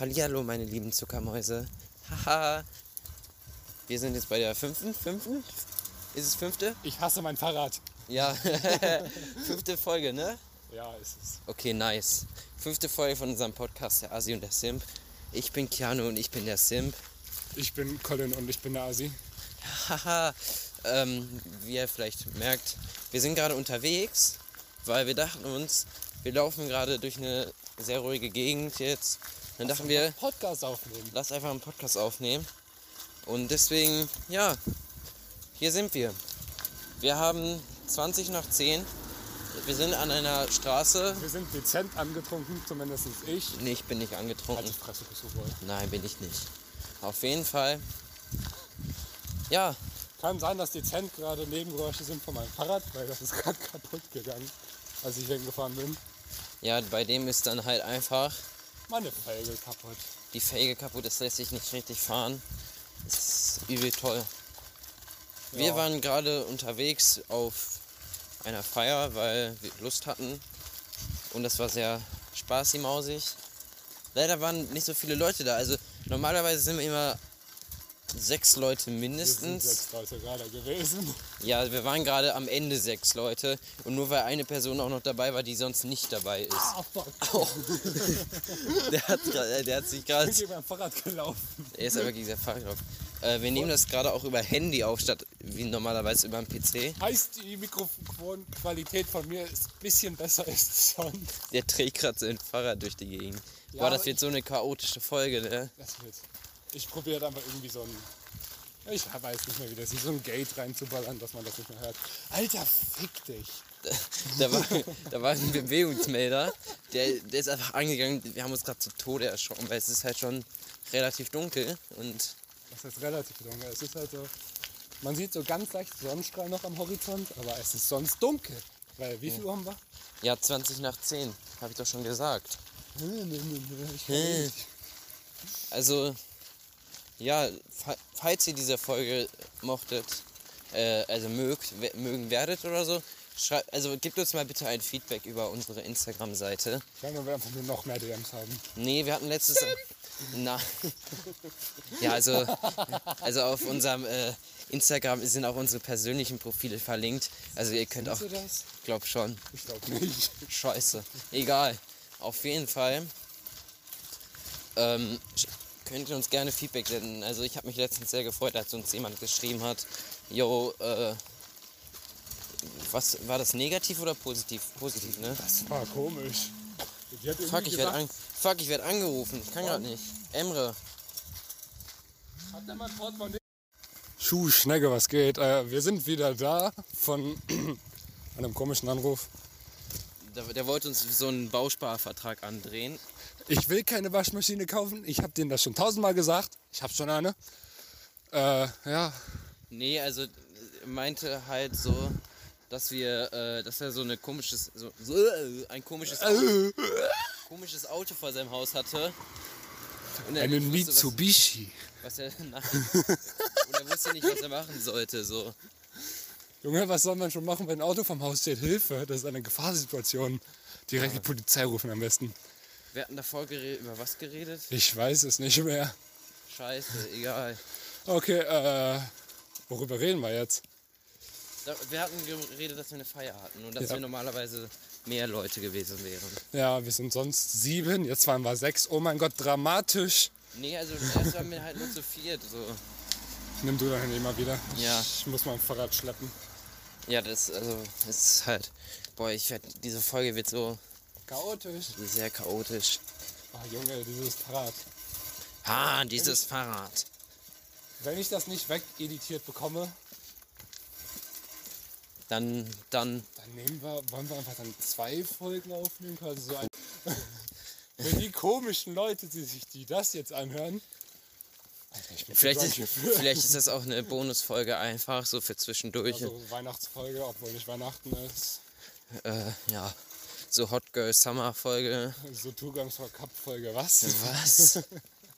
Hallihallo, meine lieben Zuckermäuse. Haha. Wir sind jetzt bei der fünften, fünften? Ist es fünfte? Ich hasse mein Fahrrad. Ja. fünfte Folge, ne? Ja, ist es. Okay, nice. Fünfte Folge von unserem Podcast, der Asi und der Simp. Ich bin Keanu und ich bin der Simp. Ich bin Colin und ich bin der Asi. Haha. ähm, wie ihr vielleicht merkt, wir sind gerade unterwegs, weil wir dachten uns, wir laufen gerade durch eine sehr ruhige Gegend jetzt. Dann dachten wir, Podcast aufnehmen. lass einfach einen Podcast aufnehmen. Und deswegen, ja, hier sind wir. Wir haben 20 nach 10. Wir sind an einer Straße. Wir sind dezent angetrunken, zumindest ich. Nee, ich bin nicht angetrunken. Halt die Fresse, bist du wohl. Nein, bin ich nicht. Auf jeden Fall. Ja, Kann sein, dass dezent gerade Nebengeräusche sind von meinem Fahrrad, weil das ist gerade kaputt gegangen, als ich hingefahren bin. ja, bei dem ist dann halt einfach Meine Felge kaputt. die Felge kaputt, es lässt sich nicht richtig fahren. Das ist übel toll. Wir Ja. waren gerade unterwegs auf einer Feier, weil wir Lust hatten. Und das war sehr spaßig, mausig. Leider waren nicht so viele Leute da. Also normalerweise sind wir immer sechs Leute Wir sind mindestens. sechs Leute gerade gewesen. Ja, wir waren gerade am Ende sechs Leute. Und nur weil eine Person auch noch dabei war, die sonst nicht dabei ist. Ah, fuck. Der hat, gra- der hat sich gerade Ich bin beim Fahrrad gelaufen. Er ist aber gegen sein Fahrrad drauf. Äh, wir nehmen das gerade auch über Handy auf, statt wie normalerweise über den PC. Heißt, die Mikrofonqualität von mir ist ein bisschen besser als sonst. Der trägt gerade sein Fahrrad durch die Gegend. Ja, Boah, das wird so eine chaotische Folge, ne? Das wird. Ich probiere einfach irgendwie so ein. Ich weiß nicht mehr, wie das ist, so ein Gate reinzuballern, dass man das nicht mehr hört. Alter, fick dich. Da war, da war ein Bewegungsmelder, der, der ist einfach angegangen. Wir haben uns gerade zu Tode erschrocken, weil es ist halt schon relativ dunkel. Und Das ist relativ dunkel. Es ist halt so. Man sieht so ganz leicht Sonnenstrahl noch am Horizont, aber es ist sonst dunkel. Weil wie viel Uhr haben wir? ja, 20 nach 10, habe ich doch schon gesagt. Nicht. Also, ja, fa- falls ihr diese Folge mochtet, äh, also mögt, mögen werdet oder so, schreibt, also gebt uns mal bitte ein Feedback über unsere Instagram-Seite. Sagen wir, wir einfach nur noch mehr DMs haben. Nee, wir hatten letztes. Na. Ja, also, also auf unserem äh, Instagram sind auch unsere persönlichen Profile verlinkt. Also ihr könnt auch, das? glaub schon. Ich glaube nicht. Scheiße. Egal. Auf jeden Fall ähm, könnt ihr uns gerne Feedback senden. Also ich habe mich letztens sehr gefreut, als uns jemand geschrieben hat, yo, äh, was war das negativ oder positiv? Positiv, ne? Das war komisch. Fuck, ich werde gesagt, an, fuck, ich werd angerufen. Ich kann gerade nicht. Emre. Hat der mein Portemonnaie? Schuh, Schnecke, was geht? Äh, wir sind wieder da von einem komischen Anruf. Der, der wollte uns so einen Bausparvertrag andrehen. Ich will keine Waschmaschine kaufen. Ich habe denen das schon tausendmal gesagt. Ich habe schon eine. Äh, ja, Nee, also meinte halt so, dass wir, äh, dass er so eine komisches, so, so äh, ein komisches, Auto, komisches Auto vor seinem Haus hatte. Und er einen wusste, Mitsubishi. Was, was er, nein. Und er wusste nicht, was er machen sollte. So. Junge, was soll man schon machen, wenn ein Auto vom Haus steht? Hilfe, das ist eine Gefahrsituation. Direkt die Polizei rufen am besten. Wir hatten davor über was geredet? Ich weiß es nicht mehr. Scheiße, egal. Okay, äh, worüber reden wir jetzt? Wir hatten geredet, dass wir eine Feier hatten und dass Ja. wir normalerweise mehr Leute gewesen wären. Ja, wir sind sonst sieben, jetzt waren wir sechs. Oh mein Gott, dramatisch. Nee, also erst waren wir halt nur zu viert. So. Nimm du dein mal wieder. Ja. Ich muss mein Fahrrad schleppen. Ja, das, also, ist halt. Boah, ich werd, diese Folge wird so Chaotisch. sehr chaotisch. Oh Junge, dieses Fahrrad. Ah, dieses Fahrrad. Wenn ich das nicht wegeditiert bekomme, Dann, dann. dann nehmen wir, wollen wir einfach dann zwei Folgen aufnehmen, quasi so ein. Wenn die komischen Leute, die sich die das jetzt anhören. Alter, Vielleicht ist, vielleicht ist das auch eine Bonusfolge einfach, so für zwischendurch. Also Weihnachtsfolge, obwohl nicht Weihnachten ist. Äh, ja. So Hot Girl Summer Folge. So Zugangs zur Cup-Folge, was? Was?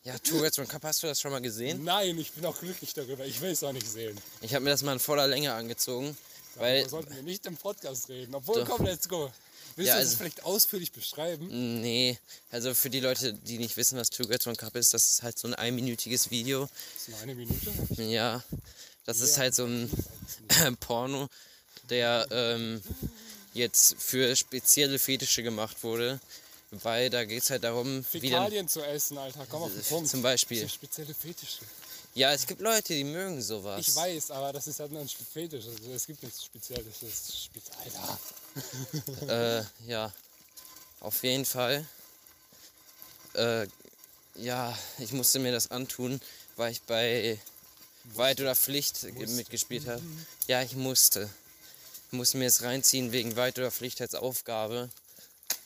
Ja, Tourette und Cup, hast du das schon mal gesehen? Nein, ich bin auch glücklich darüber. Ich will es auch nicht sehen. Ich habe mir das mal in voller Länge angezogen. Weil, Darüber sollten wir nicht im Podcast reden. Obwohl, Doch. komm, let's go. Willst Ja, du also- das vielleicht ausführlich beschreiben? Nee, also für die Leute, die nicht wissen, was Two Girls One Cup ist, das ist halt so ein einminütiges Video. Das ist nur eine Minute. Ja, das ist halt so ein Porno, der ähm, jetzt für spezielle Fetische gemacht wurde, weil da geht es halt darum, wie dann, Fäkalien zu essen, Alter. Komm auf den Punkt. zum Beispiel. Spezielle Fetische. Ja, es gibt Leute, die mögen sowas. Ich weiß, aber das ist halt ein Fetisch. Also, es gibt nichts Spezielles. Das ist speziell. Alter. Äh, ja, auf jeden Fall. Äh, ja, ich musste mir das antun, weil ich bei Weit oder Pflicht ge- mitgespielt habe. Ja, ich musste. Ich musste mir das reinziehen wegen Weit oder Pflicht als Aufgabe.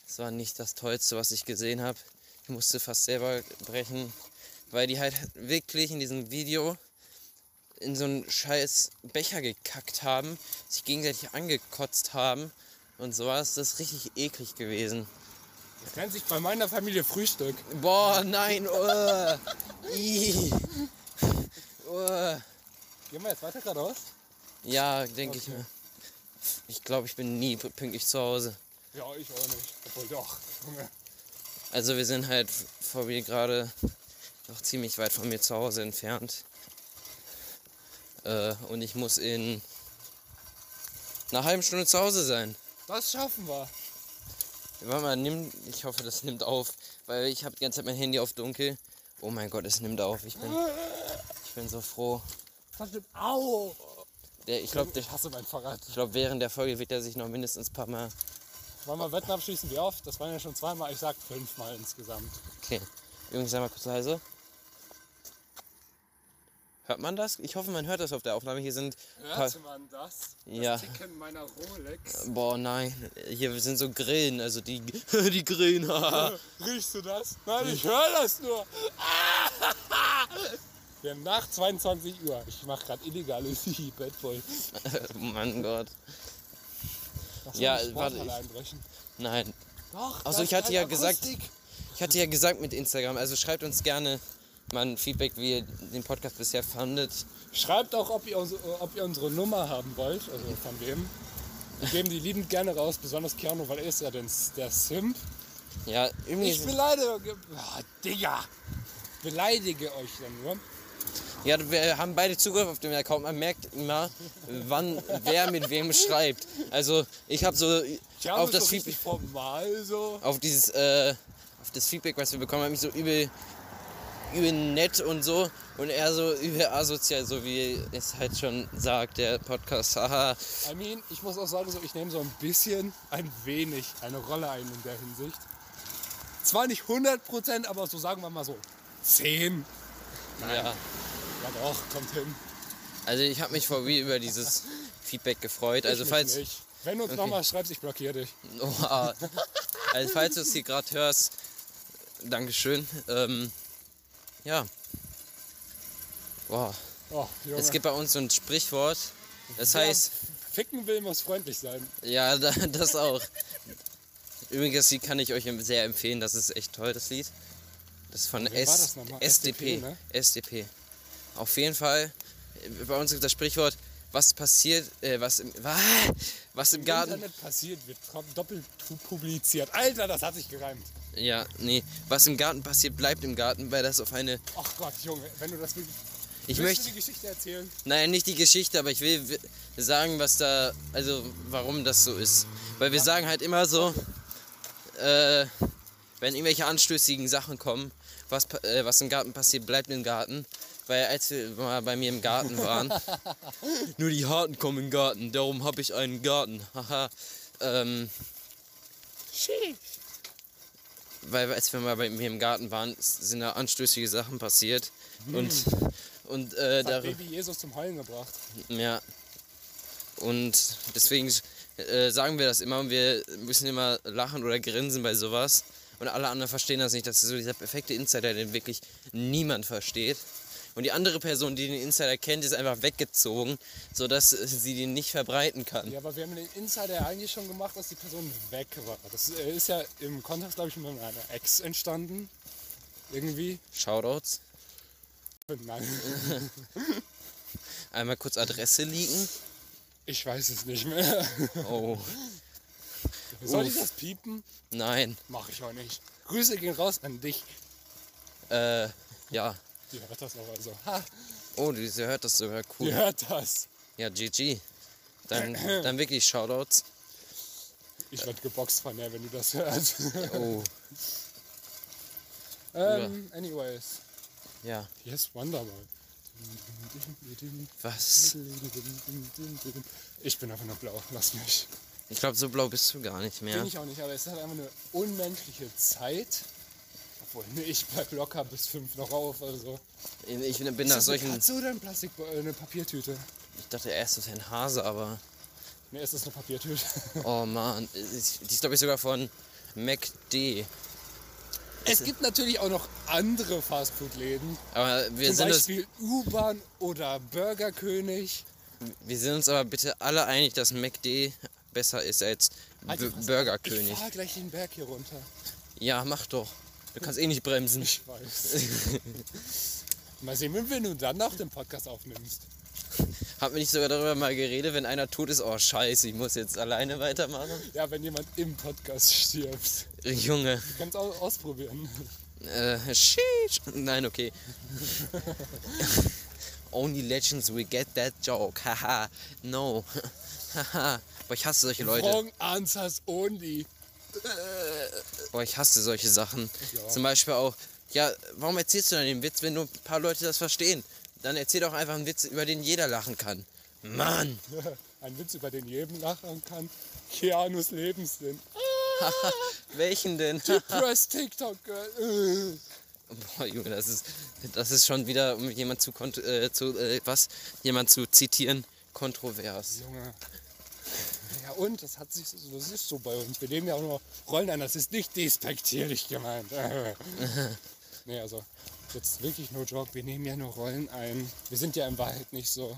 Das war nicht das Tollste, was ich gesehen habe. Ich musste fast selber brechen, weil die halt wirklich in diesem Video in so einen scheiß Becher gekackt haben, sich gegenseitig angekotzt haben und sowas. Das ist richtig eklig gewesen. Das nennt sich bei meiner Familie Frühstück. Boah, nein, Ih. oh. Gehen wir jetzt weiter geradeaus? Ja, denke ich Okay. mir. Ich glaube, ich bin nie pünktlich zu Hause. Ja, ich auch nicht. Obwohl doch. Also wir sind halt vor mir gerade noch ziemlich weit von mir zu Hause entfernt. Äh, und ich muss in einer halben Stunde zu Hause sein. Das schaffen wir. Warte mal, nimm, ich hoffe, das nimmt auf, weil ich habe die ganze Zeit mein Handy auf dunkel. Oh mein Gott, es nimmt auf. Ich bin, ich bin so froh. Das stimmt. Au! Der, ich glaube, Ich hasse mein Fahrrad. ich glaub, während der Folge wird er sich noch mindestens ein paar Mal. Wollen wir Wetten abschließen? Wie oft? Das waren ja schon zweimal. Ich sag fünfmal insgesamt. Okay. Jungs, sei mal kurz leise. Hört man das? Ich hoffe, man hört das auf der Aufnahme. Hier sind. Hört man das? Das Ja. Ticken meiner Rolex. Boah, nein. Hier sind so Grillen. Also die, die Grillen. Riechst du das? Nein, ich höre das nur. Wir haben nach 22 Uhr. Ich mache gerade illegales Bad oh mein Gott. Lass Ja, warte, ich- einbrechen. Nein. Doch, Also ich hatte ja halt gesagt-. Ich hatte ja gesagt mit Instagram. Also schreibt uns gerne mal ein Feedback, wie ihr den Podcast bisher fandet. Schreibt auch, ob ihr, ob ihr unsere Nummer haben wollt. Also von wem. Wir geben die liebend gerne raus, besonders Keanu, weil er ist ja den, der Simp. Ja, irgendwie. Ich beleidige. Oh, Digga! Beleidige euch dann nur. Ja, wir haben beide Zugriff auf den Account. Man merkt immer, wann wer mit wem schreibt. Also ich habe so Keanu auf ist das Feedback, formal so. auf dieses äh, auf das Feedback, was wir bekommen, habe ich so übel übel nett und so und er so übel asozial, so wie es halt schon sagt der Podcast. Haha. I mean, ich muss auch sagen, so, ich nehme so ein bisschen, ein wenig eine Rolle ein in der Hinsicht. Zwar nicht 100%, aber so sagen wir mal so 10. ja. Ja doch, kommt hin. Also ich habe mich vor wie über dieses Feedback gefreut. Also Ich falls nicht. Wenn du uns Okay. nochmal schreibst, ich blockiere dich. Oha. Also falls du es hier gerade hörst, Dankeschön. Ähm, ja. Boah. Oh. Es gibt bei uns so ein Sprichwort. Das Wer heißt, Ficken will, muss freundlich sein. ja, da- das auch. Übrigens, das Lied kann ich euch sehr empfehlen. Das ist echt toll, das Lied. Das ist von S? SDP. SDP, ne? SDP. Auf jeden Fall. Bei uns gibt das Sprichwort, was passiert, äh, was im, wa- was im Im Garten. Internet passiert, wird doppelt publiziert. Alter, das hat sich gereimt. Ja, nee, was im Garten passiert, bleibt im Garten, weil das auf eine. Ach Gott, Junge, wenn du das wirklich. Ich Willst möchte. die Geschichte erzählen? Nein, nicht die Geschichte, aber ich will sagen, was da, also warum das so ist. Weil wir sagen halt immer so, äh, wenn irgendwelche anstößigen Sachen kommen, was, äh, was im Garten passiert, bleibt im Garten. Weil als wir mal bei mir im Garten waren, nur die Harten kommen im Garten, darum habe ich einen Garten. Haha. ähm, weil als wir mal bei mir im Garten waren, sind da anstößige Sachen passiert. Und, und äh, Das hat. Baby Jesus zum Heulen gebracht. Ja. Und deswegen äh, sagen wir das immer und wir müssen immer lachen oder grinsen bei sowas. Und alle anderen verstehen das nicht. Das ist so dieser perfekte Insider, den wirklich niemand versteht. Und die andere Person, die den Insider kennt, ist einfach weggezogen, sodass sie den nicht verbreiten kann. Ja, aber wir haben den Insider ja eigentlich schon gemacht, dass die Person weg war. Das ist ja im Kontext, glaube ich, mit einer Ex entstanden. Irgendwie. Shoutouts. Nein, Einmal kurz Adresse liegen. ich weiß es nicht mehr. Oh. Soll ich Uff. das piepen? Nein. Mach ich auch nicht. Grüße gehen raus an dich. Äh, ja. Die hört das auch also. Ha, Oh, die sie hört das sogar die cool. hört das. Ja, GG. Dann, dann wirklich Shoutouts. Ich werd geboxt von der, wenn du das hörst. Oh, ähm, anyways. ja. Ist Wonderboy. Was? Ich bin einfach nur blau, lass mich. Ich glaube, so blau bist du gar nicht mehr. Bin ich auch nicht, aber es ist halt einfach eine unmenschliche Zeit. Obwohl, nee, ich bleib locker bis fünf noch auf. Also. Ich bin Ist nach das eine solchen. Katze oder ein Plastik, äh, eine Papiertüte? Ich dachte erst, das wäre ein Hase, aber. Ne, es ist eine Papiertüte. Oh man. Die ist, glaube ich, sogar von MacD. Es gibt natürlich auch noch andere Fastfood-Läden. Aber wir Zum sind, Beispiel U-Bahn oder Burgerkönig. wir sind uns aber bitte alle einig, dass MacD besser ist als Halt die B Fresse. Burgerkönig. Ich fahr gleich den Berg hier runter. Ja, mach doch. Du kannst eh nicht bremsen. Ich weiß. mal sehen, wenn wir nun dann nach dem Podcast aufnimmst. Haben wir nicht sogar darüber mal geredet, wenn einer tot ist, oh scheiße, ich muss jetzt alleine weitermachen? Ja, wenn jemand im Podcast stirbt. Junge. Kannst auch ausprobieren. Äh, sheesh. Nein, okay. Only legends will get that joke. Haha. no. Haha. Boah, ich hasse solche Leute. Wrong answers only. Boah, ich hasse solche Sachen. Ja. Zum Beispiel auch, ja, warum erzählst du dann den Witz, wenn nur ein paar Leute das verstehen? Dann erzähl doch einfach einen Witz, über den jeder lachen kann. Mann. Ein Witz, über den jedem lachen kann. Keanus Lebenssinn. Welchen denn? Press TikTok Girl. Boah, Junge, das ist, das ist schon wieder, um jemand zu, äh, zu äh, was, jemand zu zitieren, kontrovers. Junge. Ja und, das hat sich, das ist so bei uns. Wir nehmen ja auch nur Rollen ein, das ist nicht despektierlich gemeint. nee, also, jetzt wirklich no joke, wir nehmen ja nur Rollen ein. Wir sind ja in Wahrheit nicht so.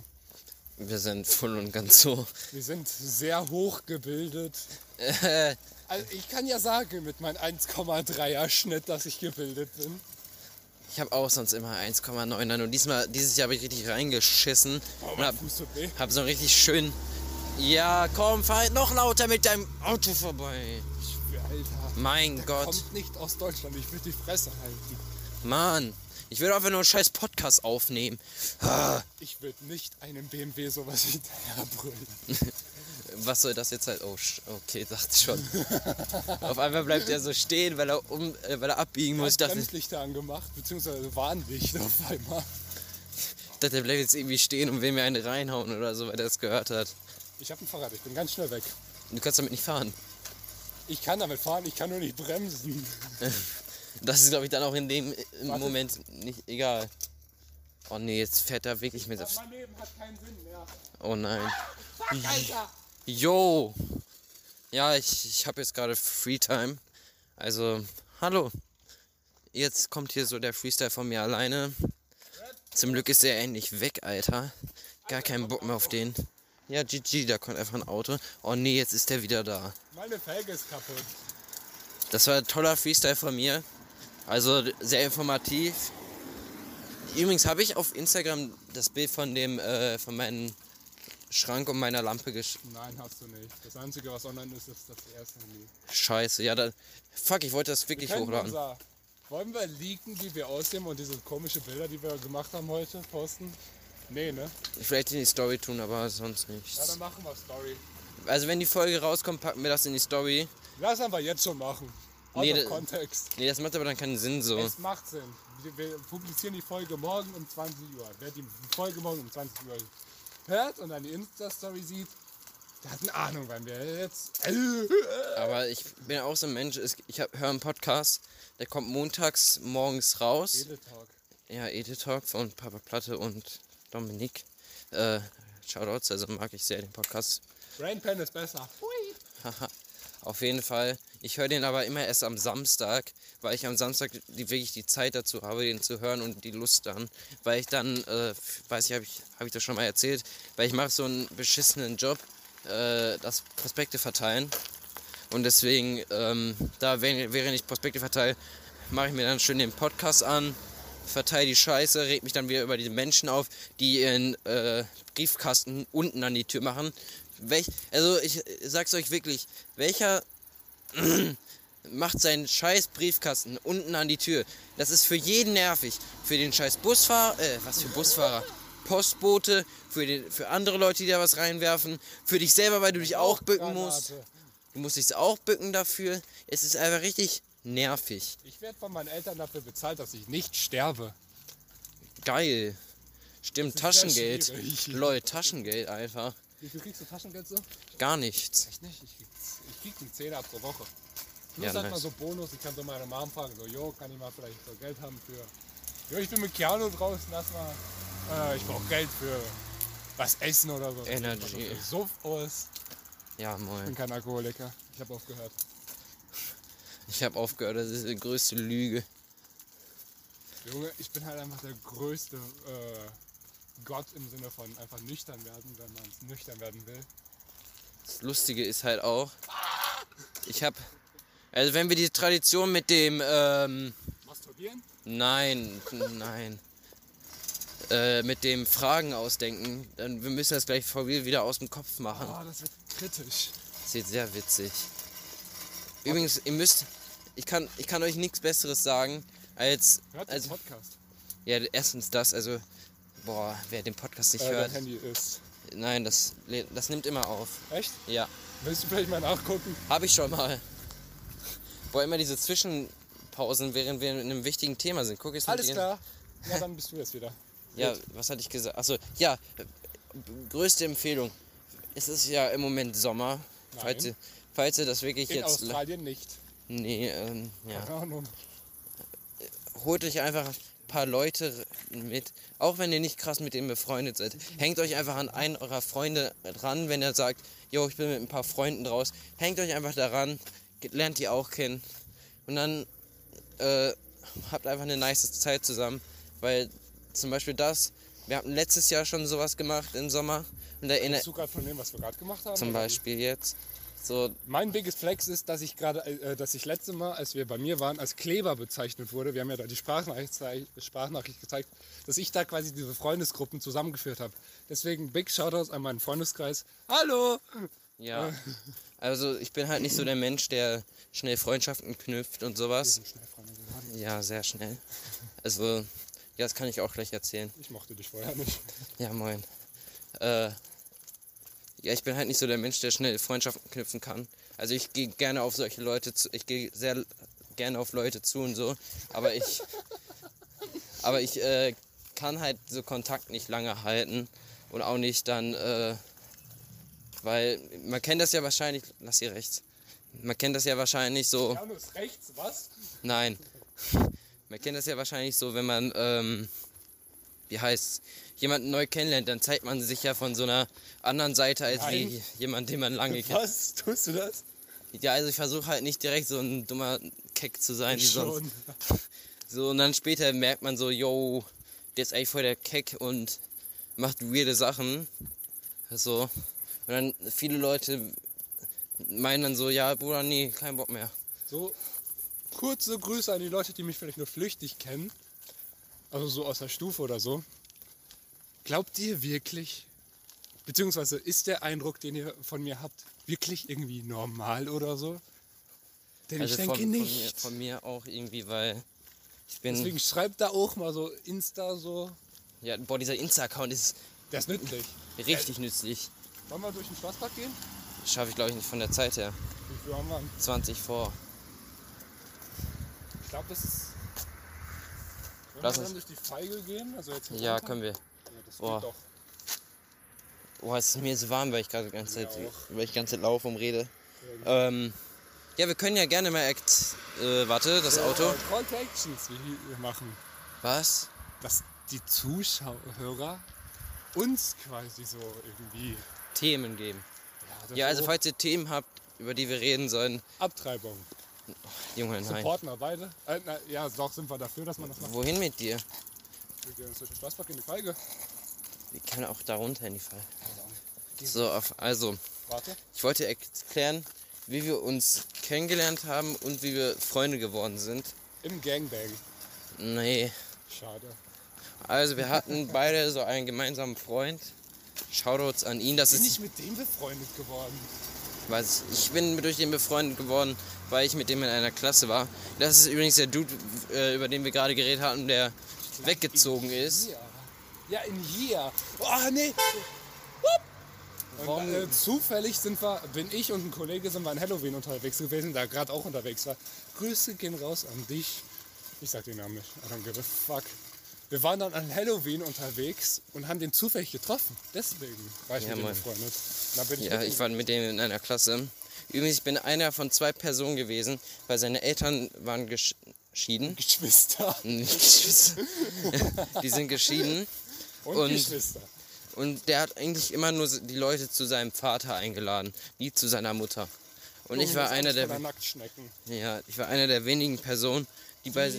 Wir sind voll und ganz so. Wir sind sehr hochgebildet. Also ich kann ja sagen, mit meinem 1,3er Schnitt, dass ich gebildet bin. ich habe auch sonst immer 1,9 und diesmal, dieses Jahr habe ich richtig reingeschissen Oh, und hab, hab so richtig schön. Ja, komm, fahr halt noch lauter mit deinem Auto vorbei. Alter. Mein Der Gott, kommt nicht aus Deutschland, ich will die Fresse halten. Mann. Ich will einfach nur einen scheiß Podcast aufnehmen. Ah, Ich will nicht einem BMW sowas hinterher brüllen. Was soll das jetzt halt? Oh, okay, dachte schon. Auf einmal bleibt er so stehen, weil er um, äh, weil er abbiegen muss. Ich dachte, Bremslichter angemacht, beziehungsweise Warnlicht auf einmal. ich dachte, er bleibt jetzt irgendwie stehen und will mir eine reinhauen oder so, weil er das gehört hat. Ich habe ein Fahrrad, ich bin ganz schnell weg. Du kannst damit nicht fahren. Ich kann damit fahren, ich kann nur nicht bremsen. Das ist, glaube ich, dann auch in dem im Warte. Moment nicht egal. Oh nee, jetzt fährt er wirklich mit. auf- Mein Leben hat keinen Sinn mehr. Oh nein. Fuck, Alter! Yo! Ja, ich, ich habe jetzt gerade Freetime. Also, hallo. Jetzt kommt hier so der Freestyle von mir alleine. Zum Glück ist der endlich weg, Alter. Gar keinen Bock mehr auf den. Ja, GG, da kommt einfach ein Auto. Oh nee, jetzt ist der wieder da. Meine Felge ist kaputt. Das war ein toller Freestyle von mir. Also sehr informativ. Übrigens habe ich auf Instagram das Bild von dem, äh, von meinem Schrank und meiner Lampe gesch... Nein, hast du nicht. Das Einzige, was online ist, ist das erste Handy. Scheiße, ja, da... Fuck, ich wollte das wirklich wir hochladen. unser, wollen wir leaken, wie wir aussehen und diese komischen Bilder, die wir gemacht haben heute, posten? Nee, ne? Vielleicht in die Story tun, aber sonst Ja, nichts. dann machen wir Story. Also wenn die Folge rauskommt, packen wir das in die Story. Lass einfach jetzt schon machen. Out Nee, Kontext. Nee, das macht aber dann keinen Sinn so. Es macht Sinn. Wir, wir publizieren die Folge morgen um 20 Uhr. Wer die Folge morgen um 20 Uhr hört und dann die Insta-Story sieht, der hat eine Ahnung, wann wir jetzt. Aber ich bin auch so ein Mensch, ich höre einen Podcast, der kommt montags morgens raus. Edetalk. Ja, Edith Talk von Papa Platte und Dominik. Äh, Shoutouts, also mag ich sehr den Podcast. Brainpan ist besser. Auf jeden Fall. Ich höre den aber immer erst am Samstag, weil ich am Samstag die, wirklich die Zeit dazu habe, den zu hören und die Lust dann. Weil ich dann, äh, weiß ich, habe ich, hab ich das schon mal erzählt, weil ich mache so einen beschissenen Job, äh, das Prospekte verteilen. Und deswegen, ähm, da während während ich Prospekte verteile, mache ich mir dann schön den Podcast an, verteile die Scheiße, reg mich dann wieder über diese Menschen auf, die ihren äh, Briefkasten unten an die Tür machen. Welch, also ich sag's euch wirklich, welcher macht seinen scheiß Briefkasten unten an die Tür. Das ist für jeden nervig. Für den scheiß Busfahrer, äh, was für Busfahrer? Postbote, für, den, für andere Leute, die da was reinwerfen, für dich selber, weil du dich auch bücken musst. Du musst dich auch bücken dafür. Es ist einfach richtig nervig. Ich werde von meinen Eltern dafür bezahlt, dass ich nicht sterbe. Geil. Stimmt, Taschengeld. Leute, Taschengeld einfach. Wie viel kriegst du Taschengeld so? Gar nichts. Echt nicht. Ich krieg, ich krieg einen Zehner pro Woche. Plus Ja, halt nice. mal so Bonus. Ich kann so meine Mom fragen, so, jo, kann ich mal vielleicht so Geld haben für... Jo, ich bin mit Keanu draußen, lass mal... Äh, ich brauche Geld für was essen oder so. Energy. Suff aus. Ja, Ich bin moin. kein Alkoholiker. Ich habe aufgehört. Ich habe aufgehört, das ist die größte Lüge. Junge, ich bin halt einfach der größte äh, Gott im Sinne von einfach nüchtern werden, wenn man es nüchtern werden will. Das Lustige ist halt auch, ich habe, also wenn wir die Tradition mit dem, ähm, Masturbieren? nein, nein, äh, mit dem Fragen ausdenken, dann wir müssen das gleich wieder aus dem Kopf machen. Oh, das wird kritisch. Das wird sehr witzig. Übrigens, ihr müsst, ich kann, ich kann euch nichts Besseres sagen, als, Hört also, Podcast. ja, erstens das, also, boah, wer den Podcast nicht Äh, hört, Handy ist. nein, das, das nimmt immer auf. Echt? Ja. Willst du vielleicht mal nachgucken? Habe ich schon mal. Boah, immer diese Zwischenpausen, während wir in einem wichtigen Thema sind. Guck jetzt Alles klar. Ja, dann bist du jetzt wieder. Ja, was hatte ich gesagt? Achso, ja, größte Empfehlung. Es ist ja im Moment Sommer. Falls Nein. ihr, falls ihr das wirklich In jetzt. Australien nicht. Nee, ähm, ja. Keine Ahnung. Holt euch einfach ein paar Leute mit. Auch wenn ihr nicht krass mit denen befreundet seid. Hängt euch einfach an einen eurer Freunde dran, wenn er sagt, yo, ich bin mit ein paar Freunden draus. Hängt euch einfach daran, lernt die auch kennen. Und dann äh, habt einfach eine nice Zeit zusammen. Weil zum Beispiel das, wir hatten letztes Jahr schon sowas gemacht im Sommer. Und da du gerade von dem, was wir gerade gemacht haben? zum? Beispiel jetzt. So, Mein biggest Flex ist, dass ich gerade, äh, dass ich letzte Mal, als wir bei mir waren, als Kleber bezeichnet wurde. Wir haben ja da die Sprachnachricht, Sprachnachricht gezeigt, dass ich da quasi diese Freundesgruppen zusammengeführt habe. Deswegen Big Shoutouts an meinen Freundeskreis. Hallo! ja. Also ich bin halt nicht so der Mensch, der schnell Freundschaften knüpft und sowas. Ja, sehr schnell. Also, ja, das kann ich auch gleich erzählen. Ich mochte dich vorher nicht. Ja, moin. Äh, ja, ich bin halt nicht so der Mensch, der schnell Freundschaften knüpfen kann. Also ich gehe gerne auf solche Leute zu, ich gehe sehr gerne auf Leute zu und so, aber ich, aber ich äh, kann halt so Kontakt nicht lange halten und auch nicht dann, äh, weil man kennt das ja wahrscheinlich, lass hier rechts, man kennt das ja wahrscheinlich so. Janus rechts, was? Nein. Man kennt das ja wahrscheinlich so, wenn man, ähm, wie heißt jemanden neu kennenlernt, dann zeigt man sich ja von so einer anderen Seite als wie Nein. jemand, den man lange kennt. Was? Tust du das? Ja, also ich versuche halt nicht direkt so ein dummer Keck zu sein wie sonst. Schon. So, und dann später merkt man so, yo, der ist eigentlich voll der Keck und macht weirde Sachen. So. Und dann viele Leute meinen dann so, ja, Bruder, nee, kein Bock mehr. So, kurze Grüße an die Leute, die mich vielleicht nur flüchtig kennen. Also so aus der Stufe oder so. Glaubt ihr wirklich, beziehungsweise ist der Eindruck, den ihr von mir habt, wirklich irgendwie normal oder so? Denn ich denke Also von, nicht. Von mir, von mir auch irgendwie, weil ich bin. Deswegen schreibt da auch mal so Insta so. Ja, boah, dieser Insta-Account ist Der ist nützlich. richtig nützlich. Wollen wir durch den Schlosspark gehen? Schaffe ich glaube ich nicht von der Zeit her. Wie viel haben wir? 20 vor. Ich glaube, das ist. Lass uns- durch die Feige gehen? Also jetzt Ja, runter? können wir. Ja, das Boah. geht doch. Boah, es ist mir so warm, weil ich gerade die ganze Zeit, weil ich ganze Zeit laufe und rede. Ähm, ja, wir können ja gerne mal Act. Äh, warte, das Auto. Äh, Call to Actions wie wir machen. Was? Dass die Zuschauer uns quasi so irgendwie. Themen geben. das Ja, also so falls ihr Themen habt, über die wir reden sollen, Abtreibung. Junge, nein. Supporten wir beide. Äh, na, ja, doch sind wir dafür, dass man das macht. Wohin mit dir? Wir gehen den Schlosspark in die Feige. Wir können auch da runter in die Fall. So, auf, also, Warte. Ich wollte erklären, wie wir uns kennengelernt haben und wie wir Freunde geworden sind. Im Gangbang. Nee. Schade. Also wir hatten beide so einen gemeinsamen Freund. Shoutouts an ihn. Das Bin ist ich mit dem befreundet geworden? Weiß ich. Ich bin durch den befreundet geworden, weil ich mit dem in einer Klasse war. Das ist übrigens der Dude, äh, über den wir gerade geredet hatten, der weggezogen ist. Hier. Ja, in hier. Oh, nee. Warum- Und, äh, zufällig sind wir, bin ich und ein Kollege sind wir an Halloween unterwegs gewesen, da gerade auch unterwegs war. Grüße gehen raus an dich. Ich sag den Namen nicht. I don't give a fuck. Wir waren dann an Halloween unterwegs und haben den zufällig getroffen. Deswegen war ich Ja, mit Mann. befreundet. Da bin Ja, mit ich ihm- war mit dem in einer Klasse. Übrigens, ich bin einer von zwei Personen gewesen, weil seine Eltern waren gesch- geschieden. Geschwister. Nicht Geschwister. Die sind geschieden. Und, Und- Geschwister. Und der hat eigentlich immer nur die Leute zu seinem Vater eingeladen, nie zu seiner Mutter. Und ich Junge, war einer der, ja, ich war einer der wenigen Personen, die bei,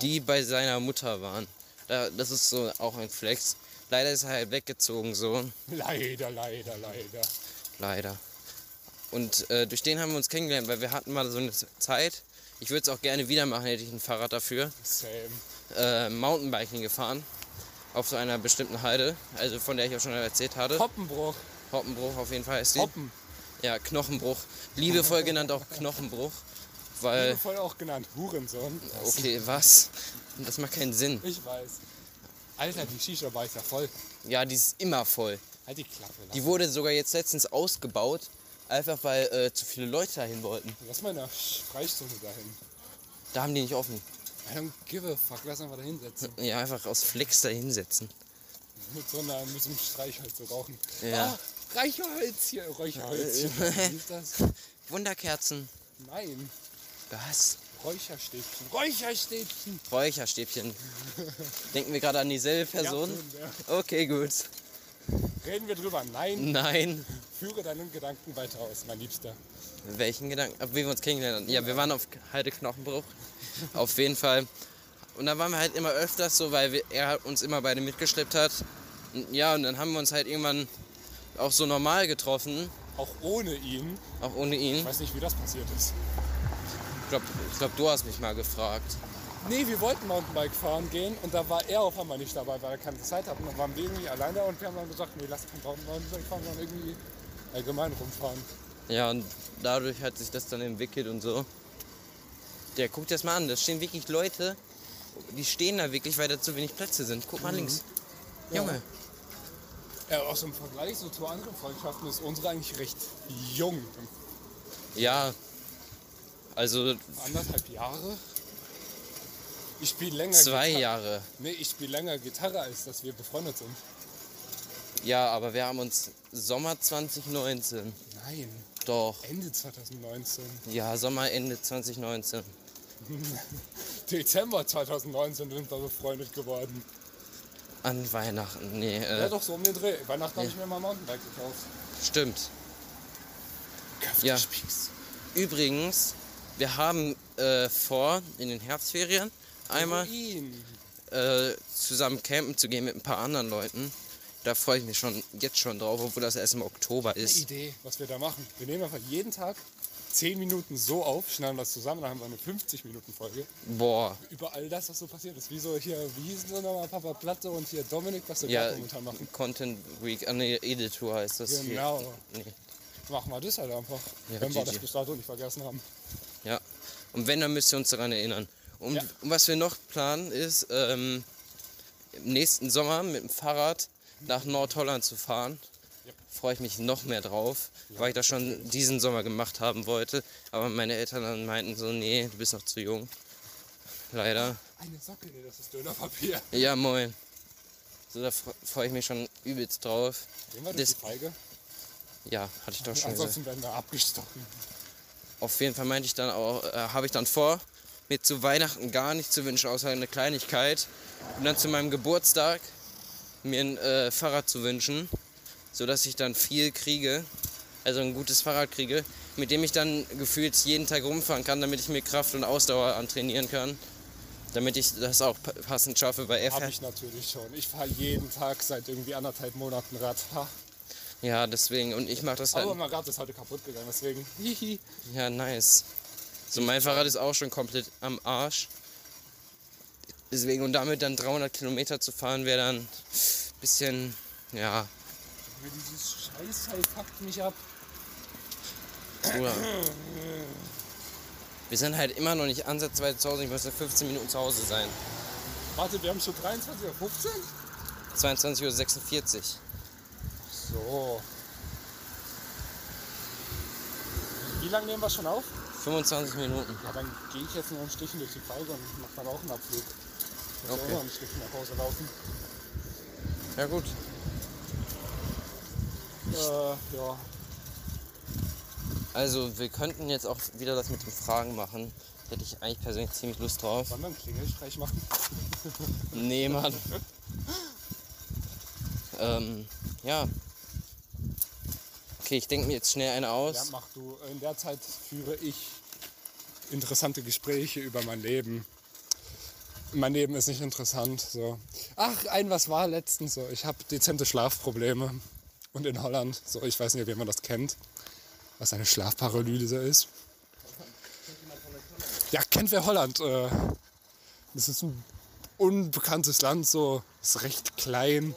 die bei seiner Mutter waren. Da, das ist so auch ein Flex. Leider ist er halt weggezogen, so Leider, leider, leider. leider. Und äh, durch den haben wir uns kennengelernt, weil wir hatten mal so eine Zeit. Ich würde es auch gerne wieder machen, hätte ich ein Fahrrad dafür. Same. Äh, Mountainbiking gefahren auf so einer bestimmten Heide, also von der ich auch schon erzählt hatte. Hoppenbruch. Hoppenbruch auf jeden Fall ist die. Hoppen. Ja, Knochenbruch. Liebevoll genannt auch Knochenbruch. Weil, Liebevoll auch genannt Hurensohn. Okay, was? Das macht keinen Sinn. Ich weiß. Alter, die Shisha-Bar ist ja voll. Ja, die ist immer voll. Halt die Klappe. Lass. Die wurde sogar jetzt letztens ausgebaut, einfach weil äh, zu viele Leute dahin wollten. Lass mal eine Freistunde dahin. Da haben die nicht offen. I don't give a fuck. Lass einfach da hinsetzen. Ja, einfach aus Flex da hinsetzen. Mit so, einer, mit so einem Streichholz so rauchen. Ja. Ah, Reicherholzchen. Räucherholzchen. Wie ist das? Wunderkerzen. Nein. Was? Räucherstäbchen. Räucherstäbchen. Räucherstäbchen. Denken wir gerade an dieselbe Person? Ja, ja. Okay, gut. Reden wir drüber. Nein. Nein. Führe deinen Gedanken weiter aus, mein Liebster. Welchen Gedanken? Wie wir uns kennengelernt haben. Ja, wir waren auf Heide Knochenbruch. Auf jeden Fall. Und da waren wir halt immer öfters so, weil wir, er uns immer beide mitgeschleppt hat. Und ja, und dann haben wir uns halt irgendwann auch so normal getroffen, Auch ohne ihn. auch ohne Ich ihn. weiß nicht, wie das passiert ist. Ich glaube, ich glaub, du hast mich mal gefragt. Nee, wir wollten Mountainbike fahren gehen und da war er auf einmal nicht dabei, weil er keine Zeit hatte. Und dann waren wir irgendwie alleine und wir haben dann gesagt, nee, lass kein Mountainbike fahren, sondern irgendwie allgemein rumfahren. Ja, und dadurch hat sich das dann entwickelt und so. Der guckt das mal an, da stehen wirklich Leute, die stehen da wirklich, weil da zu wenig Plätze sind. Guck mal links. Junge. Ja, aus dem Vergleich so zu anderen Freundschaften ist unsere eigentlich recht jung. Ja. Also Anderthalb Jahre. Ich spiele länger zwei Gitarre. Jahre. Nee, ich spiele länger Gitarre, als dass wir befreundet sind. Ja, aber wir haben uns Sommer 2019. Nein, Doch. Ende 2019. Ja, Sommer, Ende 2019. Dezember 2019 sind wir befreundet geworden. An Weihnachten. Nee, Ja, äh, doch so um den Dreh. Weihnachten habe ich mir mal ein Mountainbike gekauft. stimmt. Ja. Übrigens, wir haben äh, vor, in den Herbstferien einmal Heroin. äh, zusammen campen zu gehen mit ein paar anderen Leuten. Da freue ich mich schon jetzt schon drauf, obwohl das erst im Oktober Eine ist. Idee, was wir da machen. Wir nehmen einfach jeden Tag 10 Minuten so auf, schneiden das zusammen, dann haben wir eine 50-Minuten-Folge. Boah, Über all das, was so passiert ist. Wie so hier, wie hießen sie nochmal, Papa Platte und hier Dominik, was wir ja, momentan machen. Content Week, ah, nee, Editor heißt das. hier. Genau. Nee. Machen wir das halt einfach. Ja, wenn wir das bis dato nicht vergessen haben. Ja. Und wenn, dann müsst ihr uns daran erinnern. Und Ja. was wir noch planen, ist ähm, im nächsten Sommer mit dem Fahrrad nach Nordholland zu fahren. Yep. Freue ich mich noch mehr drauf, weil ich das schon diesen Sommer gemacht haben wollte. Aber meine Eltern dann meinten so, nee, du bist noch zu jung. Leider. Eine Socke, nee, das ist Dönerpapier. Ja, moin. So, da fre- freue ich mich schon übelst drauf. Sehen wir Das- die Feige? Ja, hatte ich doch schon. Ansonsten werden wir abgestochen. Auf jeden Fall meinte ich dann auch, äh, habe ich dann vor, mir zu Weihnachten gar nicht zu wünschen, außer eine Kleinigkeit. Und dann zu meinem Geburtstag mir ein äh, Fahrrad zu wünschen, sodass ich dann viel kriege, also ein gutes Fahrrad kriege, mit dem ich dann gefühlt jeden Tag rumfahren kann, damit ich mir Kraft und Ausdauer antrainieren kann. Damit ich das auch pa- passend schaffe, weil er Habe ich natürlich schon. Ich fahre jeden Tag seit irgendwie anderthalb Monaten Rad. Ja, deswegen. Und ich mache das halt. Aber mein Rad ist heute kaputt gegangen, deswegen. Hihi. Ja, nice. So, mein Fahrrad ist auch schon komplett am Arsch. Deswegen, und damit dann 300 Kilometer zu fahren, wäre dann ein bisschen, ja, Dieses Scheißteil packt mich ab. Bruder. Wir sind halt immer noch nicht ansatzweise zu Hause. Ich muss in 15 Minuten zu Hause sein. Warte, wir haben schon 23.15 Uhr? 22.46 Uhr. So. Wie lange nehmen wir schon auf? 25 Minuten. Ja, dann gehe ich jetzt noch ein Stückchen durch die Folge und mache dann auch einen Abflug. Ich Okay. auch noch ein Stückchen nach Hause laufen. Ja gut. Äh, ja. Also wir könnten jetzt auch wieder das mit den Fragen machen. Hätte ich eigentlich persönlich ziemlich Lust drauf. Wollen wir einen Klingelstreich machen? Nee, Mann. ähm, ja. Okay, ich denke mir jetzt schnell eine Ja, aus. mach du. In der Zeit führe ich interessante Gespräche über mein Leben. Mein Leben ist nicht interessant. So. Ach, ein was war letztens so. Ich habe dezente Schlafprobleme. Und in Holland, so ich weiß nicht, ob jemand das kennt, was eine Schlafparalyse ist. Ja, kennt wer Holland? Äh, Das ist ein unbekanntes Land, so ist recht klein.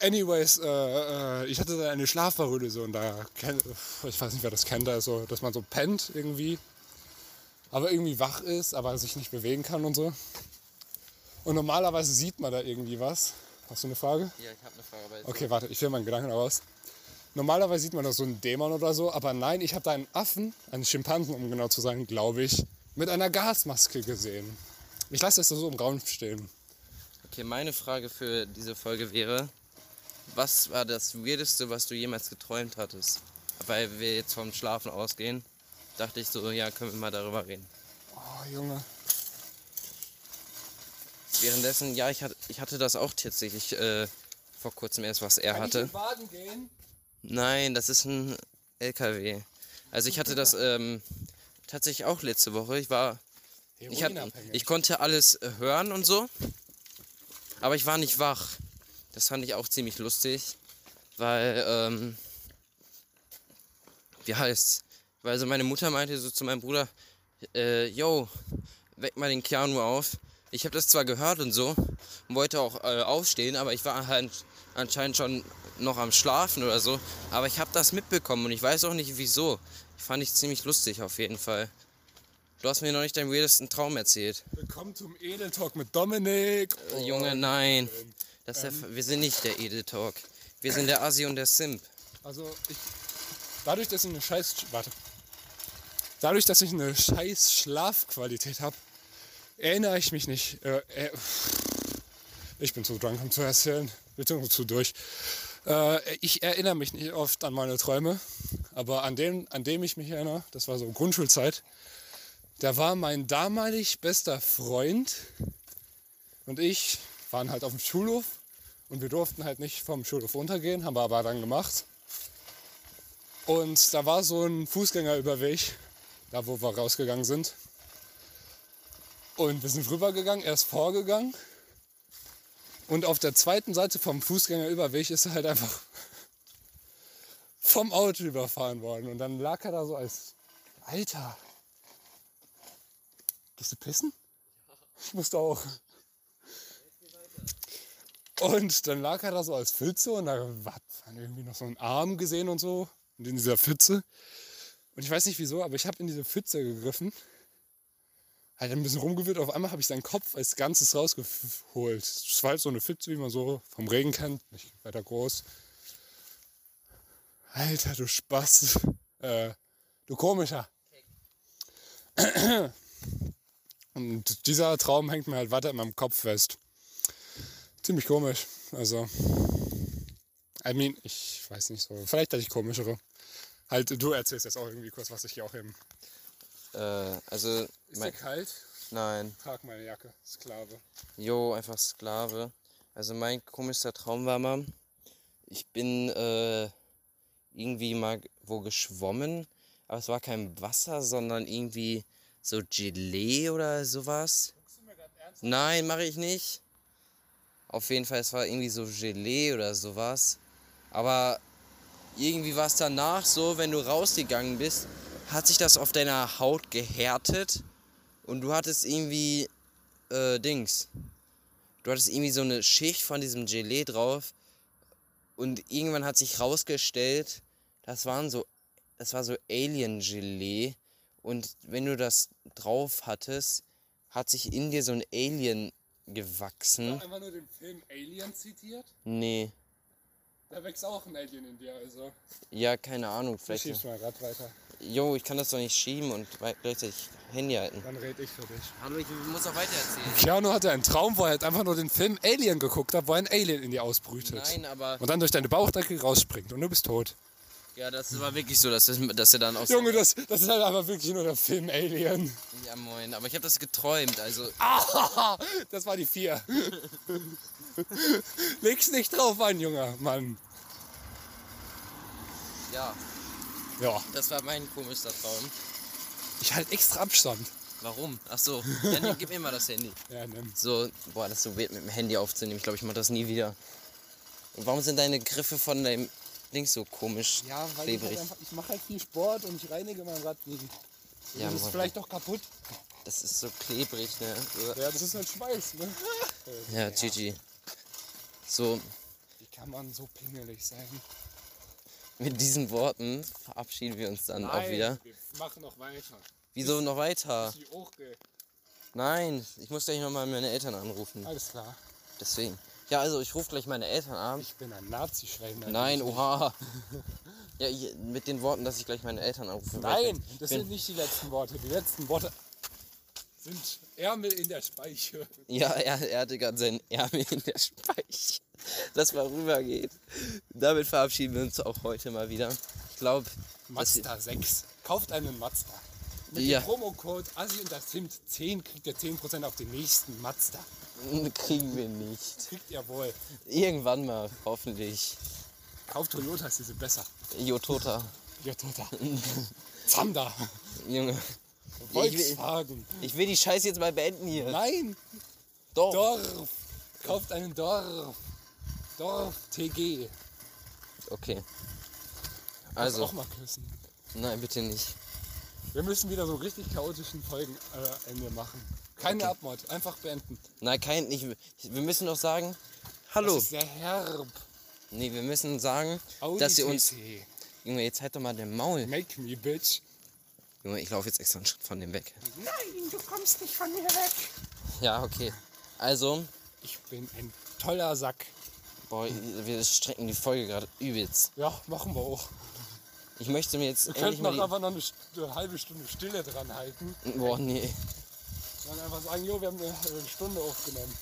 Anyways, äh, äh, ich hatte da eine Schlafparalyse und da, ich weiß nicht, wer das kennt, also, dass man so pennt irgendwie, aber irgendwie wach ist, aber sich nicht bewegen kann und so. Und normalerweise sieht man da irgendwie was. Hast du eine Frage? Ja, ich habe eine Frage. Aber Okay, warte, ich will meinen Gedanken aus. Normalerweise sieht man da so einen Dämon oder so, aber nein, ich habe da einen Affen, einen Schimpansen, um genau zu sein, glaube ich, mit einer Gasmaske gesehen. Ich lasse das so im Raum stehen. Okay, meine Frage für diese Folge wäre, was war das Weirdeste, was du jemals geträumt hattest? Weil wir jetzt vom Schlafen ausgehen, dachte ich so, ja, können wir mal darüber reden. Oh, Junge. Währenddessen, ja, ich hatte, ich hatte das auch tatsächlich äh, vor kurzem erst, was er hatte. Baden gehen? Nein, das ist ein LKW. Also ich hatte das ähm, tatsächlich auch letzte Woche. Ich war, ich, hatte, ich konnte alles hören und so, aber ich war nicht wach. Das fand ich auch ziemlich lustig, weil, ähm, wie heißt's? Weil so meine Mutter meinte so zu meinem Bruder, äh, yo, weck mal den Keanu auf. Ich habe das zwar gehört und so und wollte auch äh, aufstehen, aber ich war halt anscheinend schon noch am Schlafen oder so. Aber ich habe das mitbekommen und ich weiß auch nicht wieso. Fand ich ziemlich lustig auf jeden Fall. Du hast mir noch nicht deinen weirdesten Traum erzählt. Willkommen zum Edeltalk mit Dominik. Äh, Junge, nein. Das ist der, wir sind nicht der Edel Talk. Wir sind der Assi und der Simp. Also ich, dadurch, dass ich eine scheiß, warte, dadurch, dass ich eine scheiß Schlafqualität habe, erinnere ich mich nicht. Äh, äh, ich bin zu drunk, um zu erzählen, beziehungsweise zu durch. Äh, ich erinnere mich nicht oft an meine Träume, aber an dem, an dem ich mich erinnere, das war so Grundschulzeit, da war mein damalig bester Freund und ich waren halt auf dem Schulhof und wir durften halt nicht vom Schulhof runtergehen, haben wir aber dann gemacht. Und da war so ein Fußgängerüberweg, da wo wir rausgegangen sind. Und wir sind rübergegangen, er ist vorgegangen. Und auf der zweiten Seite vom Fußgängerüberweg ist er halt einfach vom Auto überfahren worden. Und dann lag er da so als, Alter, gehst du pissen? Ich musste auch. Und dann lag er da so als Pfütze und da hat man irgendwie noch so einen Arm gesehen und so. Und in dieser Pfütze. Und ich weiß nicht wieso, aber ich habe in diese Pfütze gegriffen. Halt ein bisschen rumgewühlt. Auf einmal habe ich seinen Kopf als Ganzes rausgeholt. Es war halt so eine Pfütze, wie man so vom Regen kennt. Nicht weiter groß. Alter, du Spaß. Äh, du komischer. Und dieser Traum hängt mir halt weiter in meinem Kopf fest. Ziemlich komisch. Also, I mean, ich weiß nicht so. Vielleicht hatte ich komischere. Halt, du erzählst jetzt auch irgendwie kurz, was ich hier auch eben. Äh, also, Ist dir mein, kalt? nein. Trag meine Jacke, Sklave. Jo, einfach Sklave. Also mein komischster Traum war mal, ich bin äh, irgendwie mal wo geschwommen, aber es war kein Wasser, sondern irgendwie so Gelee oder sowas. Nein, mache ich nicht. Auf jeden Fall, es war irgendwie so Gelee oder sowas. Aber irgendwie war es danach so, wenn du rausgegangen bist, hat sich das auf deiner Haut gehärtet und du hattest irgendwie äh, Dings. Du hattest irgendwie so eine Schicht von diesem Gelee drauf und irgendwann hat sich rausgestellt, das waren so es war so Alien-Gelee. Und wenn du das drauf hattest, hat sich in dir so ein Alien gewachsen. Einfach nur den Film Alien zitiert. Nee. Da wächst auch ein Alien in dir, also. Ja, keine Ahnung. Du Vielleicht. schiebst mal grad weiter. Jo, ich kann das doch nicht schieben und gleichzeitig Handy halten. Dann red ich für dich. Hallo, ich muss auch weiter erzählen. Keanu hatte einen Traum, wo er halt einfach nur den Film Alien geguckt hat, wo ein Alien in dir ausbrütet. Nein, aber. Und dann durch deine Bauchdecke rausspringt und du bist tot. Ja, das war wirklich so, dass, dass er dann aus. Junge, das, das ist halt einfach wirklich nur der Film Alien. Ja, moin. Aber ich habe das geträumt. Also, Ah, das war die vier. Leg's nicht drauf an, junger Mann. ja, Ja, das war mein komischer Traum. ich halt extra Abstand. Warum? Ach so. Ja, nee, gib mir mal das Handy. Ja, nimm. So, boah, das ist so weird mit dem Handy aufzunehmen. Ich glaube, ich mache das nie wieder. Und warum sind deine Griffe von deinem Ding so komisch Ja, weil ich, klebrig? halt einfach, ich mache halt viel Sport und ich reinige mein Rad nie. Ja, das ist vielleicht doch kaputt. Das ist so klebrig, ne? Ja, das ist halt Schweiß, ne? Ja, GG. So, Wie kann man so pingelig sein? mit diesen Worten verabschieden wir uns dann auch wieder. wir machen noch weiter. Wieso noch weiter? Hochge. Nein, ich muss gleich nochmal meine Eltern anrufen. Alles klar. Deswegen. Ja, also ich rufe gleich meine Eltern an. Ich bin ein Nazi-Schwämer. Nein, oha. Ja, hier, mit den Worten, dass ich gleich meine Eltern anrufe. Nein, ich das sind nicht die letzten Worte. Die letzten Worte sind Ärmel in der Speiche. Ja, er, er hatte gerade seinen Ärmel in der Speiche. Das vorübergeht. Damit verabschieden wir uns auch heute mal wieder. Ich glaube, Mazda 6. Kauft einen Mazda. Mit Ja. dem Promocode Assi und das Zimt 10 kriegt ihr 10% auf den nächsten Mazda. kriegen wir nicht. Kriegt ihr wohl. Irgendwann mal, hoffentlich. Kauft Toyotas, die sind besser. Jotota. Ja, Tota. Zander. Junge. Ich will, Volkswagen. ich will die Scheiße jetzt mal beenden hier. Nein, Doch. Dorf. Kauft einen Dorf. Dorf TG. Okay. Also. Also, auch mal küssen. nein, bitte nicht. Wir müssen wieder so richtig chaotischen Folgen äh, Ende machen. Keine Okay. Abmord, einfach beenden. Nein, kein, nicht. Wir müssen doch sagen, hallo. Das ist sehr herb. Nee, wir müssen sagen, Audi dass ihr uns. Junge, jetzt halt doch mal den Maul. Make me, bitch. Junge, ich laufe jetzt extra einen Schritt von dem weg. Nein, du kommst nicht von mir weg. Ja, okay. Also, Ich bin ein toller Sack. boah, wir strecken die Folge gerade übelst. Ja, machen wir auch. Ich möchte mir jetzt Wir könnten die... einfach noch eine, eine halbe Stunde Stille dran halten. Boah, nee. Dann einfach sagen, jo, wir haben eine, Stunde aufgenommen.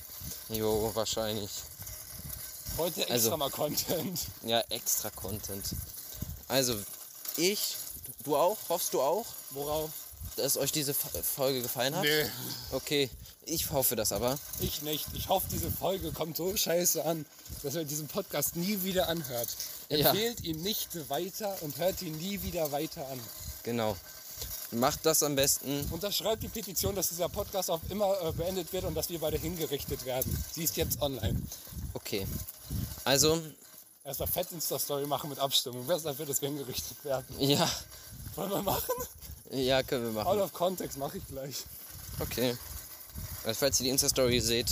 Jo, wahrscheinlich. Heute extra Also- mal Content. Ja, extra Content. Also, ich, du auch? Hoffst du auch, Worauf? dass euch diese Folge gefallen hat? Nee, Okay, ich hoffe das aber. ich nicht. Ich hoffe, diese Folge kommt so scheiße an, dass ihr diesen Podcast nie wieder anhört. Ja. Empfehlt ihn nicht weiter und hört ihn nie wieder weiter an. Genau. Macht das am besten. Unterschreibt die Petition, dass dieser Podcast auf immer äh, beendet wird und dass wir beide hingerichtet werden. Sie ist jetzt online. Okay. Also, Erstmal fett Insta-Story machen mit Abstimmung. Wer ist dafür, dass wir hingerichtet werden? ja. Wollen wir machen? Ja, können wir Out machen. of Context mache ich gleich. Okay. Also, falls ihr die Insta-Story seht,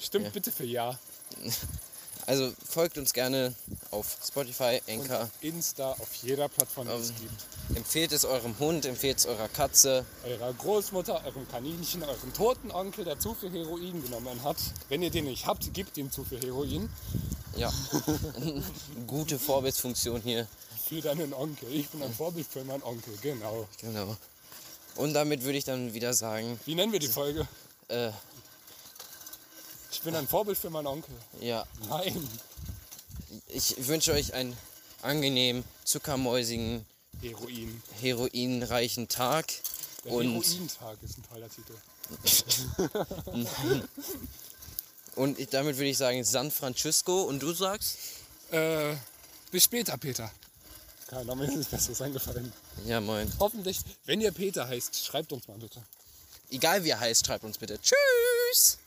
Stimmt bitte für Ja. also folgt uns gerne auf Spotify, Anchor. Insta auf jeder Plattform, die es gibt. Empfehlt es eurem Hund, empfehlt es eurer Katze. Eurer Großmutter, eurem Kaninchen, eurem toten Onkel, der zu viel Heroin genommen hat. Wenn ihr den nicht habt, gebt ihm zu viel Heroin. Ja. Gute Vorbildsfunktion hier. Für deinen Onkel. Ich bin ein Vorbild für meinen Onkel, genau. Genau. Und damit würde ich dann wieder sagen, Wie nennen wir die Folge? äh, Ich bin ein Vorbild für meinen Onkel. ja, Nein. ich wünsche euch einen angenehmen, zuckermäusigen, Heroin. heroinreichen Tag. Der Und, Herointag ist ein toller Titel. und ich- damit würde ich sagen San Francisco. Und du sagst? Äh, bis später, Peter. Keiner mir ist nichts Besseres eingefallen. Ja, moin. Hoffentlich, wenn ihr Peter heißt, schreibt uns mal bitte. Egal wie er heißt, schreibt uns bitte. Tschüss!